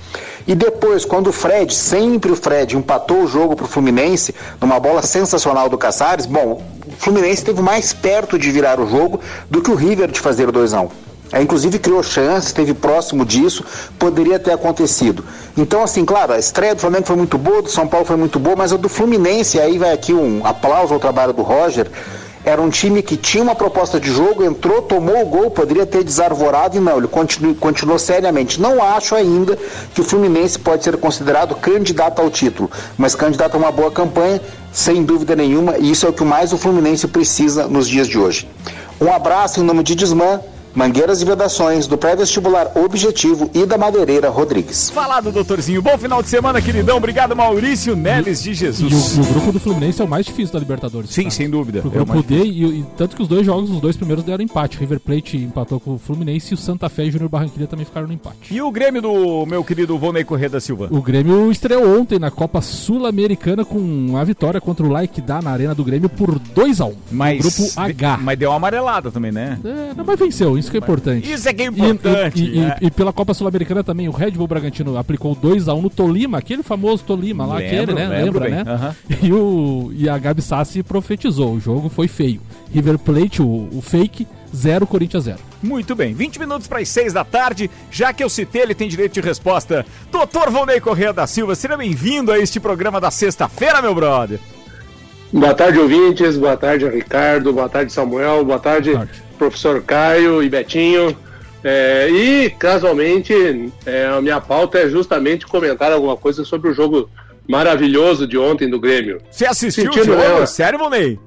E depois, quando o Fred, sempre o Fred, empatou o jogo para o Fluminense, numa bola sensacional do Caçares, bom, Fluminense esteve mais perto de virar o jogo do que o River de fazer o 2 a 1 é, inclusive criou chance, esteve próximo disso, poderia ter acontecido. Então, assim, claro, a estreia do Flamengo foi muito boa, do São Paulo foi muito boa, mas a do Fluminense, aí vai aqui um aplauso ao trabalho do Roger, era um time que tinha uma proposta de jogo, entrou, tomou o gol, poderia ter desarvorado e não, ele continuou, continuou seriamente. Não acho ainda que o Fluminense pode ser considerado candidato ao título, mas candidato a uma boa campanha, sem dúvida nenhuma, e isso é o que mais o Fluminense precisa nos dias de hoje. Um abraço em nome de Desmã, Mangueiras e Vedações, do pré-vestibular Objetivo e da Madeireira Rodrigues. Falado, doutorzinho. Bom final de semana, queridão. Obrigado, Maurício Neves de E o, Jesus. e o grupo do Fluminense é o mais difícil da Libertadores. Sim, cara. sem dúvida. O É o grupo mais D, e, e tanto que os dois jogos, os dois primeiros deram empate. River Plate empatou com o Fluminense e o Santa Fé e Júnior Barranquilla também ficaram no empate. E o Grêmio do meu querido Volney Corrêa da Silva? O Grêmio estreou ontem na Copa Sul-Americana com a vitória contra o Like da na Arena do Grêmio por 2 a 1 Mas, Grupo H. Mas deu uma amarelada também, né? É, não, mas venceu. Isso que é importante. Isso é que é E- importante. E, e- é. e pela Copa Sul-Americana também, o Red Bull Bragantino aplicou 2x1 no Tolima, aquele famoso Tolima lá, Lembro, aquele, né? Lembra, bem, né? aham. E, o, e a Gabi Sassi profetizou, o jogo foi feio. River Plate, o, o fake, 0 Corinthians 0. Muito bem, 20 minutos para as 6 da tarde. Já que eu citei, ele tem direito de resposta. Doutor Volney Corrêa da Silva, seja bem-vindo a este programa da sexta-feira, meu brother. Boa tarde, ouvintes. Boa tarde, Ricardo. Boa tarde, Samuel. Boa tarde, professor Caio e Betinho. É, e, casualmente, é, a minha pauta é justamente comentar alguma coisa sobre o jogo maravilhoso de ontem do Grêmio. Você assistiu Sentindo, o jogo? né? Sério, Volney?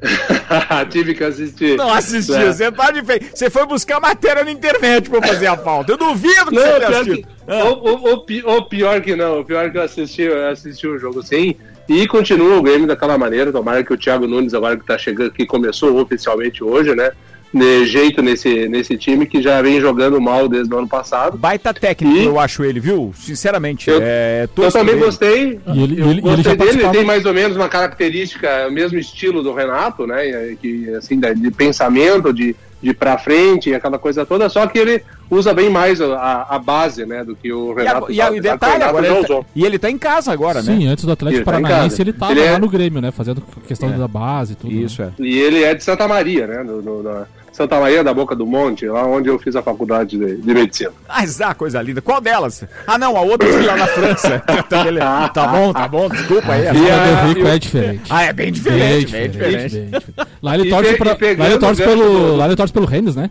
Tive que assistir. Não assistiu, É. você tá de feio. Você foi buscar matéria na internet pra fazer a pauta. Eu duvido que Não, você tenha assistido. que, o, o- o pi- o pior que não, o pior que eu assisti, eu assisti o jogo sim. E continua o Grêmio daquela maneira. Tomara que o Thiago Nunes, agora que tá chegando, que começou oficialmente hoje, né? De jeito nesse, nesse time que já vem jogando mal desde o ano passado. Baita técnico, eu acho ele, viu? Sinceramente. Eu- é, Eu também dele. gostei. E ele- eu ele- ele gostei dele, ele participava- tem mais ou menos uma característica, o mesmo estilo do Renato, né? Que, assim, de pensamento, de, de pra frente, aquela coisa toda, só que ele usa bem mais a, a base, né? Do que o E, a- Renato. e, a- e que o detalhe, Renato agora ele tá, e ele tá em casa agora, né? Sim, antes do Atlético Ele tá Paranaense, casa. ele tava Ele é- lá no Grêmio, né? Fazendo questão É. da base e tudo. Isso, é. E ele é de Santa Maria, né? No, no- na Santa Maria da Boca do Monte, lá onde eu fiz a faculdade de, de medicina. Mas ah, coisa linda. Qual delas? Ah, não, a outra foi lá na França. Tá, beleza. Tá bom, tá bom, desculpa aí. E a Rico é diferente. Ah, é bem diferente, bem diferente. bem diferente. Lá ele E torce, pe- pra, e pegando lá ele torce pelo, do- lá ele torce pelo Rennes, né?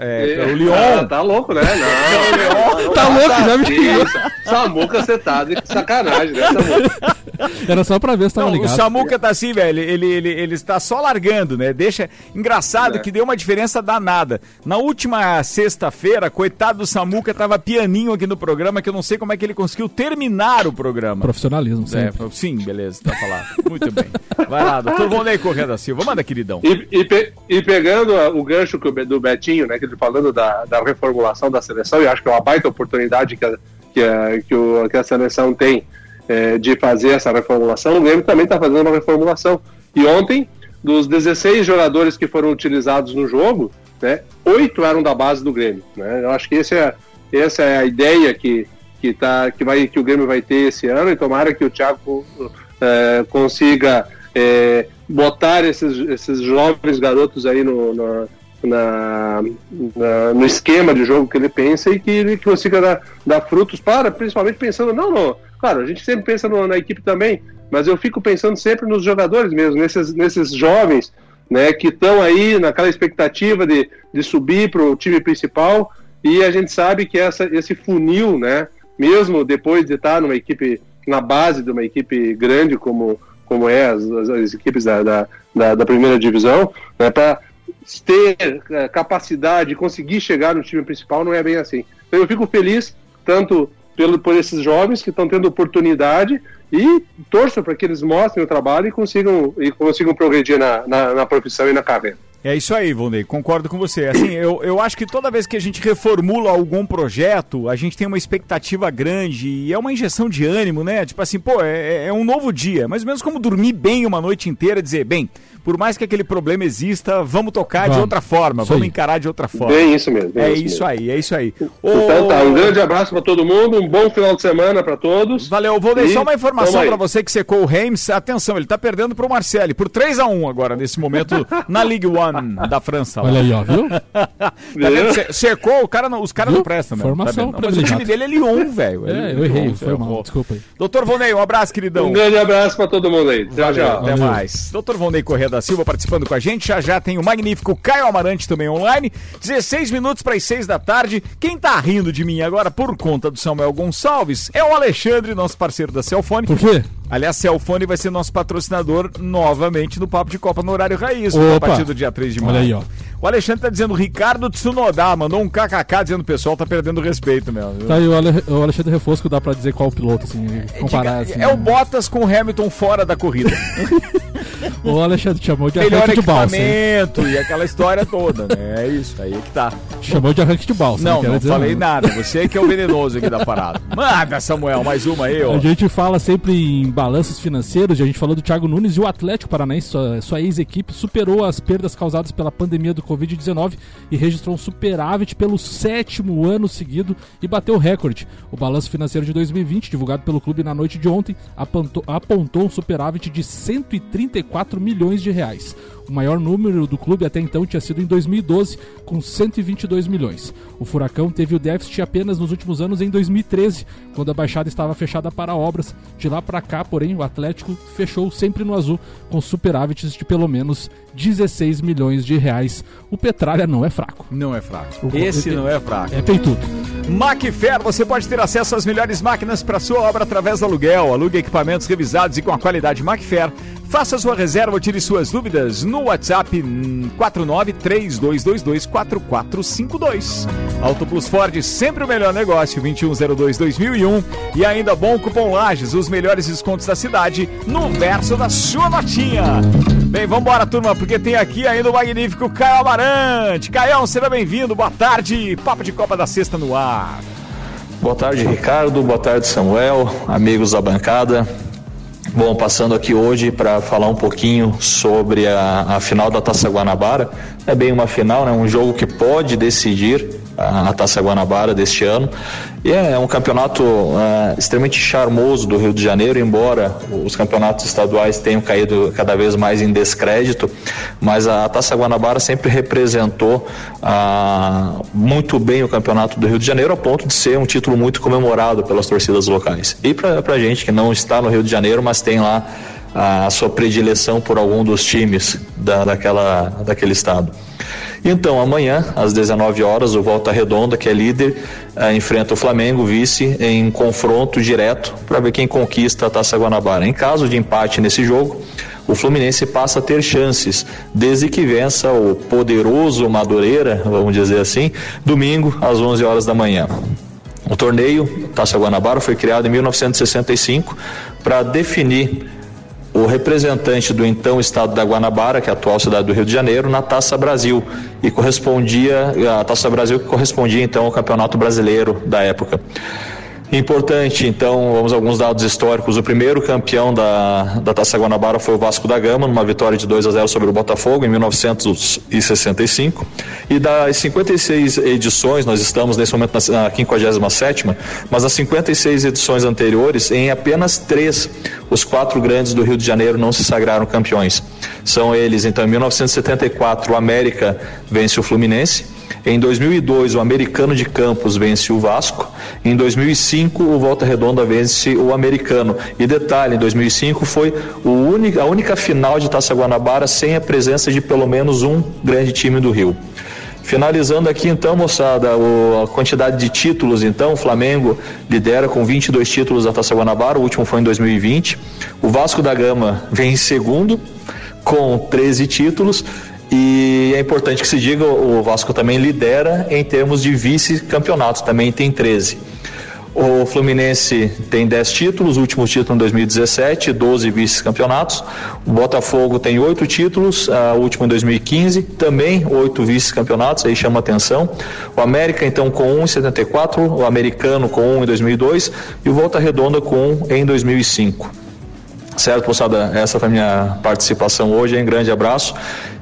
É, É, o Lyon. ah, tá louco, né? Não, não, Tá louco, já me Isso. Samuca, você tá de sacanagem, né, Samuca? Era só pra ver se tava Não, o ligado. Samuca tá assim, velho. Ele, ele, ele está só largando, né? Deixa. Engraçado É. que deu uma diferença danada. Na última sexta-feira, coitado do Samuca, tava pianinho aqui no programa, que eu não sei como é que ele conseguiu terminar o programa. Profissionalismo, É, sempre. sim, beleza, tá falado. Muito bem. Vai lá, doutor Vonei Correia da Silva. Manda, queridão. E, e pe- e pegando a- o gancho o do Betinho, né, que ele falando da, da reformulação da seleção, e acho que é uma baita oportunidade que a, que a, que o- que a seleção tem é, de fazer essa reformulação, o Grêmio também está fazendo uma reformulação. E ontem, dos 16 jogadores que foram utilizados no jogo, né, oito eram da base do Grêmio. Né? Eu acho que esse é, essa é a ideia que, que, tá, que, vai, que o Grêmio vai ter esse ano, e tomara que o Thiago é, consiga é, botar esses, esses jovens garotos aí no, na, na- na- no esquema de jogo que ele pensa e que ele consiga dar, dar frutos para, principalmente pensando, não, não, claro, a gente sempre pensa no- na equipe também, mas eu fico pensando sempre nos jogadores mesmo, nesses, nesses jovens né, que estão aí naquela expectativa de, de subir para o time principal e a gente sabe que essa, esse funil, né, mesmo depois de estar numa equipe, na base de uma equipe grande como, como é as, as- as equipes da, da, da- da primeira divisão, né, para ter eh, capacidade de conseguir chegar no time principal não é bem assim. Então eu fico feliz tanto pelo, por esses jovens que estão tendo oportunidade e torço para que eles mostrem o trabalho e consigam, e consigam progredir na, na, na profissão e na carreira. É isso aí, Vonei, concordo com você. Assim, eu, eu acho que toda vez que a gente reformula algum projeto, a gente tem uma expectativa grande e é uma injeção de ânimo, né? Tipo assim, pô, é, é um novo dia. Mais ou menos como dormir bem uma noite inteira dizer, bem, por mais que aquele problema exista, vamos tocar de Vamos. outra forma, Isso vamos aí. encarar de outra forma. Bem isso mesmo, bem é isso isso, mesmo. aí, é isso aí. Então tá, um grande abraço para todo mundo, um bom final de semana para todos. Valeu, vou deixar E uma informação pra você que secou o Reims. Atenção, ele tá perdendo pro Marcelli por 3 a 1 agora, nesse momento, na League One da França. lá. Olha aí, ó, viu? Tá vendo? Se- Secou, o cara não- os caras não prestam, né? Formação Tá mas o time dele é Lyon, velho. É, eu errei, Lyon, foi mal, errou. desculpa aí. Doutor Vonei, um abraço, queridão. Um grande abraço para todo mundo aí. Tchau, Valeu, tchau. Até mais. Doutor Vonei Corrêa da Silva participando com a gente. Já já tem o magnífico Caio Amarante também online. 16 minutos para as 6 da tarde. Quem tá rindo de mim agora por conta do Samuel Gonçalves é o Alexandre, nosso parceiro da Celfone. Por quê? Aliás, Celfone vai ser nosso patrocinador novamente no Papo de Copa no horário raiz, a Opa. partir do dia 3 de maio. Olha aí, ó. O Alexandre tá dizendo Ricardo Tsunoda, mandou um kkk dizendo o pessoal tá perdendo respeito mesmo. Tá aí o, Ale- o Alexandre Refosco, dá pra dizer qual o piloto, assim, comparar, assim. É o Bottas com o Hamilton fora da corrida. O Alexandre chamou de Melhor arranque de balsa. equipamento e aquela história toda, né? É isso, aí que tá. Chamou de arranque de balsa. Não, quero não dizer falei nada. Você que é o venenoso aqui da parada. Manda, Samuel, mais uma aí, ó. A gente fala sempre em balanços financeiros, e a gente falou do Thiago Nunes e o Atlético Paranaense, sua, sua ex-equipe, superou as perdas causadas pela pandemia do Covid-19 e registrou um superávit pelo sétimo ano seguido e bateu o recorde. O balanço financeiro de 2020, divulgado pelo clube na noite de ontem, apontou, apontou um superávit de 134 milhões de reais. O maior número do clube até então tinha sido em 2012, com 122 milhões. O Furacão teve o déficit apenas nos últimos anos em 2013, quando a Baixada estava fechada para obras. De lá para cá, porém, o Atlético fechou sempre no azul, com superávites de pelo menos 16 milhões de reais. O Petralha não é fraco. Não é fraco. O- Esse é- não é fraco. É peitudo. Macfair, você pode ter acesso às melhores máquinas para sua obra através do aluguel. Alugue equipamentos revisados e com a qualidade Macfair. Faça sua reserva ou tire suas dúvidas no WhatsApp hum, 4932224452. Auto Plus Ford, sempre o melhor negócio, 2102-2001. E ainda bom cupom Lages, os melhores descontos da cidade no verso da sua notinha. Bem, vambora, turma, porque tem aqui ainda o magnífico Caio Amarante. Caião, seja bem-vindo, boa tarde. Papo de Copa da Sexta no ar. Boa tarde, Ricardo. Boa tarde, Samuel, amigos da bancada. Bom, passando aqui hoje para falar um pouquinho sobre a, a final da Taça Guanabara. É bem uma final, né? Um jogo que pode decidir a, Taça Guanabara deste ano. E é um campeonato ah, extremamente charmoso do Rio de Janeiro, embora os campeonatos estaduais tenham caído cada vez mais em descrédito, mas a Taça Guanabara sempre representou ah, muito bem o campeonato do Rio de Janeiro, a ponto de ser um título muito comemorado pelas torcidas locais. E para a gente que não está no Rio de Janeiro, mas tem lá a sua predileção por algum dos times da, daquela, daquele estado. Então, amanhã, às 19 horas, o Volta Redonda, que é líder, eh, enfrenta o Flamengo, vice, em confronto direto para ver quem conquista a Taça Guanabara. Em caso de empate nesse jogo, o Fluminense passa a ter chances, desde que vença o poderoso Madureira, vamos dizer assim, domingo às 11 horas da manhã. O torneio Taça Guanabara foi criado em 1965 para definir o representante do então estado da Guanabara, que é a atual cidade do Rio de Janeiro, na Taça Brasil e correspondia a Taça Brasil que correspondia então ao Campeonato Brasileiro da época. Importante, então, vamos a alguns dados históricos. O primeiro campeão da, da Taça Guanabara foi o Vasco da Gama, numa vitória de 2 a 0 sobre o Botafogo em 1965. E das 56 edições, nós estamos nesse momento na 57, mas as 56 edições anteriores, em apenas três, os quatro grandes do Rio de Janeiro não se sagraram campeões. São eles, então, em 1974, o América vence o Fluminense. Em 2002, o Americano de Campos vence o Vasco. Em 2005, o Volta Redonda vence o Americano. E detalhe, em 2005 foi o única, a única final de Taça Guanabara sem a presença de pelo menos um grande time do Rio. Finalizando aqui então, moçada, a quantidade de títulos, então, o Flamengo lidera com 22 títulos da Taça Guanabara, o último foi em 2020. O Vasco da Gama vem em segundo, com 13 títulos. E é importante que se diga, o Vasco também lidera em termos de vice-campeonatos, também tem 13. O Fluminense tem 10 títulos, último título em 2017, 12 vice-campeonatos. O Botafogo tem 8 títulos, último em 2015, também 8 vice-campeonatos, aí chama atenção. O América, então, com 1 em 74, o Americano com 1 em 2002 e o Volta Redonda com 1 em 2005. Certo, moçada? Essa foi a minha participação hoje. Um grande abraço.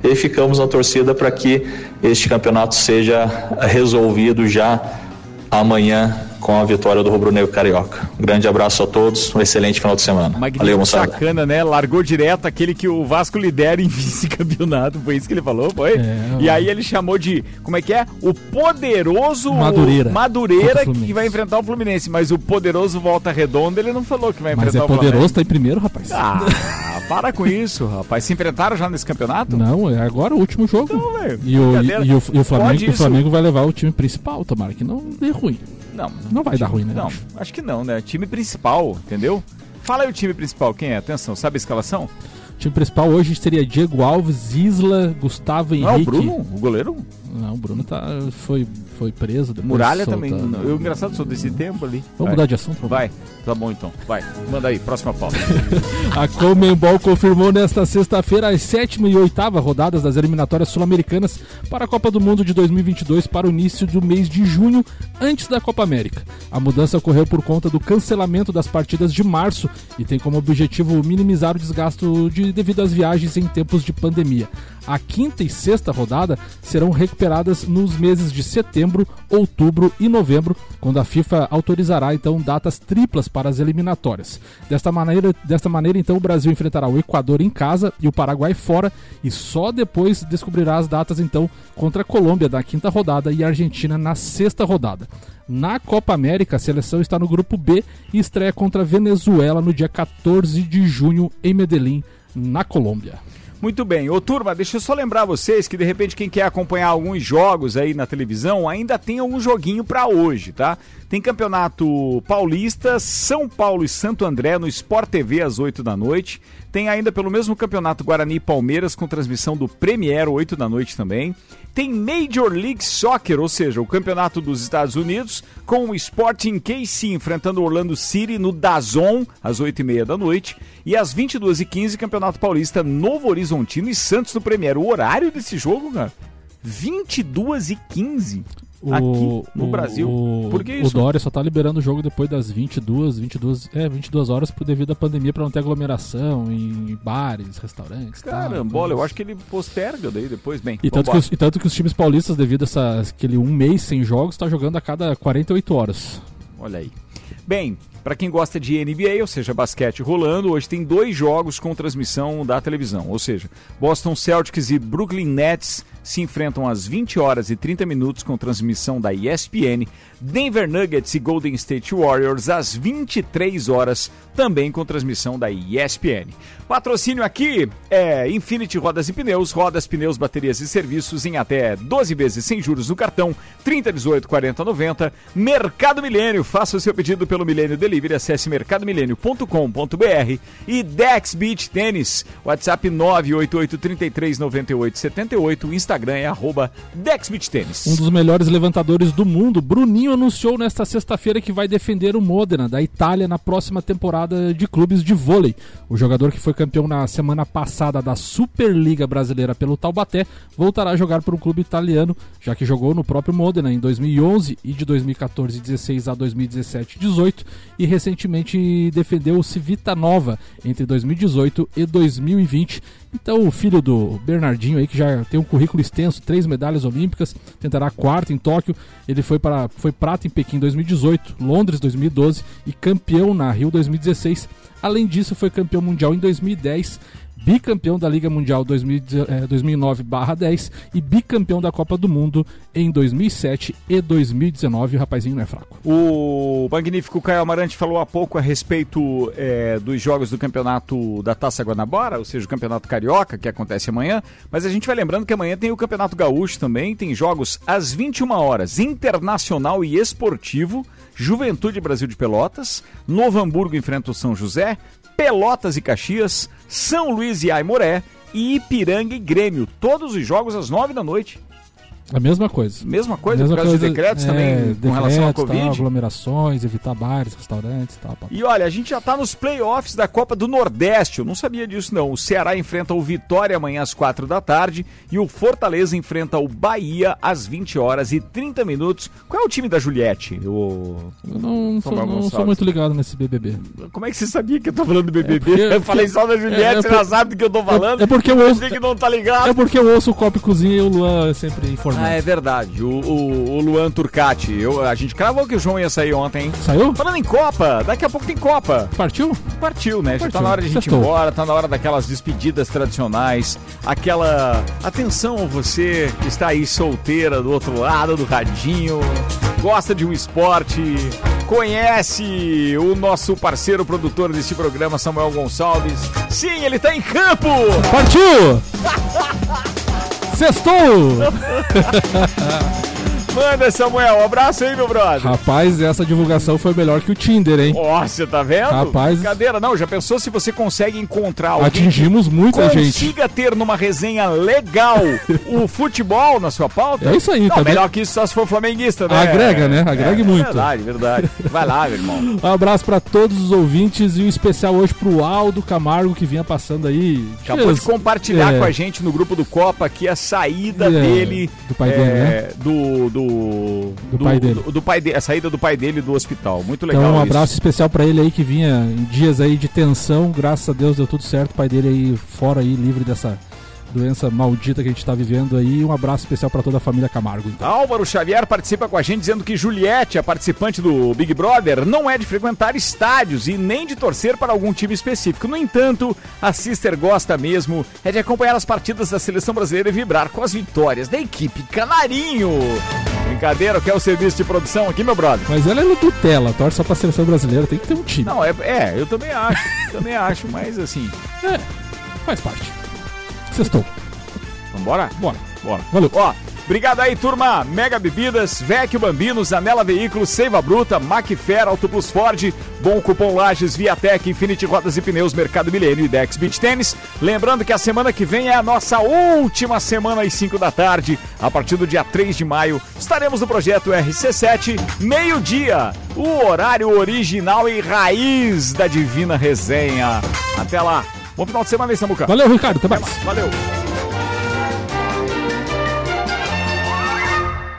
E ficamos na torcida para que este campeonato seja resolvido já amanhã com a vitória do Rubro Negro Carioca. Um grande abraço a todos. Um excelente final de semana. Valeu, moçada. sacana, né? Largou direto aquele que o Vasco lidera em vice-campeonato. Foi isso que ele falou, foi? e aí ele chamou de, como é que é? O poderoso Madureira. Madureira Fluminense. que vai enfrentar o Fluminense. Mas o poderoso Volta Redonda, ele não falou que vai Mas enfrentar é o Flamengo. poderoso, tá em primeiro, rapaz. Ah, para com isso, rapaz. Se enfrentaram já nesse campeonato? Não, é agora o último jogo. velho, e, o, e, e o, e o Flamengo, o? Flamengo vai levar o time principal, tomara que não dê ruim. Não. Não vai dar ruim, né? Não, acho que não, né? Time principal, entendeu? Fala aí o time principal, quem é? Atenção, sabe a escalação? O time principal hoje seria Diego Alves, Isla, Gustavo Não, o Henrique. Bruno, o goleiro? Não, o Bruno tá, foi, foi preso. depois Muralha soltado. também. Eu, engraçado, sou desse tempo ali. Vamos Vai. mudar de assunto? Vai. Tá bom então. Vai. Manda aí, próxima pauta. A Comembol confirmou nesta sexta-feira as sétima e oitava rodadas das eliminatórias sul-americanas para a Copa do Mundo de 2022 para o início do mês de junho, antes da Copa América. A mudança ocorreu por conta do cancelamento das partidas de março e tem como objetivo minimizar o desgasto de, devido às viagens em tempos de pandemia. A quinta e sexta rodada serão recuperadas nos meses de setembro, outubro e novembro, quando a FIFA autorizará então datas triplas para as eliminatórias. Desta maneira, desta maneira então o Brasil enfrentará o Equador em casa e o Paraguai fora e só depois descobrirá as datas então contra a Colômbia na quinta rodada e a Argentina na sexta rodada. Na Copa América, a seleção está no grupo B e estreia contra a Venezuela no dia 14 de junho em Medellín, na Colômbia. Muito bem. Ô, turma, deixa eu só lembrar vocês que, de repente, quem quer acompanhar alguns jogos aí na televisão, ainda tem algum joguinho pra hoje, tá? Tem Campeonato Paulista, São Paulo e Santo André no Sport TV às 8 da noite. Tem ainda pelo mesmo Campeonato Guarani e Palmeiras com transmissão do Premier, 8 da noite também. Tem Major League Soccer, ou seja, o campeonato dos Estados Unidos, com o Sporting KC enfrentando o Orlando City no Dazon, às 8h30 da noite. E às 22h15, Campeonato Paulista, Novo Horizontino e Santos no Premier. O horário desse jogo, cara, 22h15 aqui no o- Brasil. O, Por que o isso? Dória só tá liberando o jogo depois das 22, 22, é, 22 horas por devido à pandemia para não ter aglomeração em bares, restaurantes. tal, Carambola, eu acho que ele posterga daí depois, bem. E tanto, os, e tanto que os times paulistas, devido a essa, aquele um mês sem jogos, tá jogando a cada 48 horas. Olha aí. Bem, para quem gosta de NBA, ou seja, basquete rolando, hoje tem dois jogos com transmissão da televisão. Ou seja, Boston Celtics e Brooklyn Nets se enfrentam às 20 horas e 30 minutos com transmissão da ESPN. Denver Nuggets e Golden State Warriors às 23 horas, também com transmissão da ESPN. Patrocínio aqui é Infinity Rodas e Pneus, rodas, pneus, baterias e serviços em até 12 vezes sem juros no cartão, 30, 18, 40, 90. Mercado Milênio, faça o seu pedido pelo pelo Milênio Delivery, acesse mercadomilênio.com.br e Dex Beach Tênis, WhatsApp 988339878, o Instagram é arroba Dex Beach Tênis. Um dos melhores levantadores do mundo, Bruninho anunciou nesta sexta-feira que vai defender o Modena da Itália na próxima temporada de clubes de vôlei. O jogador que foi campeão na semana passada da Superliga Brasileira pelo Taubaté voltará a jogar por um clube italiano, já que jogou no próprio Modena em 2011 e de 2014 16 a 2017 18 2018 e recentemente defendeu o Civita Nova entre 2018 e 2020. Então, o filho do Bernardinho aí que já tem um currículo extenso, três medalhas olímpicas, tentará quarta em Tóquio. Ele foi para foi prata em Pequim 2018, Londres 2012 e campeão na Rio 2016. Além disso, foi campeão mundial em 2010 bicampeão da Liga Mundial 2009/10 e bicampeão da Copa do Mundo em 2007 e 2019. O rapazinho não é fraco. O magnífico Caio Amarante falou há pouco a respeito é, dos jogos do campeonato da Taça Guanabara, ou seja, o campeonato carioca, que acontece amanhã. Mas a gente vai lembrando que amanhã tem o campeonato gaúcho também, tem jogos às 21 horas, internacional e esportivo. Juventude Brasil de Pelotas, Novo Hamburgo enfrenta o São José, Pelotas e Caxias, São Luís e Aimoré e Ipiranga e Grêmio. Todos os jogos às 9 da noite. A mesma coisa. Mesma coisa, Mesma por causa coisa, dos decretos é, também com relação à decretos, Covid? Tal, aglomerações, evitar bares, restaurantes e tal. E olha, a gente já tá nos playoffs da Copa do Nordeste. Eu não sabia disso, não. O Ceará enfrenta o Vitória amanhã às 4 da tarde e o Fortaleza enfrenta o Bahia às 20 horas e 30 minutos. Qual é o time da Juliette? O... Eu não, sou, não sou muito ligado nesse BBB. Como é que você sabia que eu tô falando do BBB? porque- eu falei só da Juliette, é- é você já sabe do que eu tô falando. É, é porque eu ouço. Você que não tá ligado. É porque eu ouço o Copo e Cozinha e o Luan é sempre informando. Ah, é verdade. O, o- o Luan Turcati. Eu, a gente cravou que o João ia sair ontem, hein? Saiu? Falando em Copa, daqui a pouco tem Copa. Partiu? Partiu, né? Já Partiu. tá na hora de a gente ir embora, tá na hora daquelas despedidas tradicionais. Aquela. Atenção, você que está aí solteira do outro lado do radinho, gosta de um esporte, conhece o nosso parceiro produtor deste programa, Samuel Gonçalves. Sim, ele tá em campo! Partiu! Sextou! Manda, Samuel. Um abraço aí, meu brother. Rapaz, essa divulgação foi melhor que o Tinder, hein? Nossa, tá vendo? Rapaz. Brincadeira, não. Já pensou se você consegue encontrar alguém Atingimos muita que gente. consiga ter numa resenha legal o futebol na sua pauta? É isso aí, não, tá melhor que isso só se for flamenguista, né? Agrega, né? Agrega É, muito. Verdade, verdade. Vai lá, meu irmão. Um abraço pra todos os ouvintes e um especial hoje pro Aldo Camargo que vinha passando aí. Acabou de Dias- compartilhar é, com a gente no grupo do Copa aqui a saída É, dele. do pai é, dele, né? Do, do, Do pai dele. Do, do pai dele. A saída do pai dele do hospital. Muito legal. Então um isso. abraço especial pra ele aí que vinha em dias aí de tensão. Graças a Deus deu tudo certo. O pai dele aí fora aí, livre dessa doença maldita que a gente tá vivendo aí. Um abraço especial pra toda a família Camargo. Então. Álvaro Xavier participa com a gente dizendo que Juliette, a participante do Big Brother, não é de frequentar estádios e nem de torcer para algum time específico. No entanto, a Sister gosta mesmo é de acompanhar as partidas da seleção brasileira e vibrar com as vitórias da equipe Canarinho. Brincadeira, quer o serviço de produção aqui, meu brother? Mas ela é no tutela, torce só pra seleção brasileira, tem que ter um time. Não, é, é eu também acho. também acho, mas assim. É, faz parte. Sextou. Vambora? Bora. Bora. Valeu. Ó, obrigado aí, turma. Mega Bebidas, Vecchio Bambinos, Anela Veículos, Seiva Bruta, Macfer, Auto Plus Ford, Bom Cupom Lages, Viatec, Infinity Rodas e Pneus, Mercado Milênio e Dex Beach Tênis. Lembrando que a semana que vem é a nossa última semana às 5 da tarde. A partir do dia 3 de maio, estaremos no projeto RC7, meio-dia. O horário original e raiz da Divina Resenha. Até lá. Bom final de semana aí, Samuca. Valeu, Ricardo. Até mais. Valeu.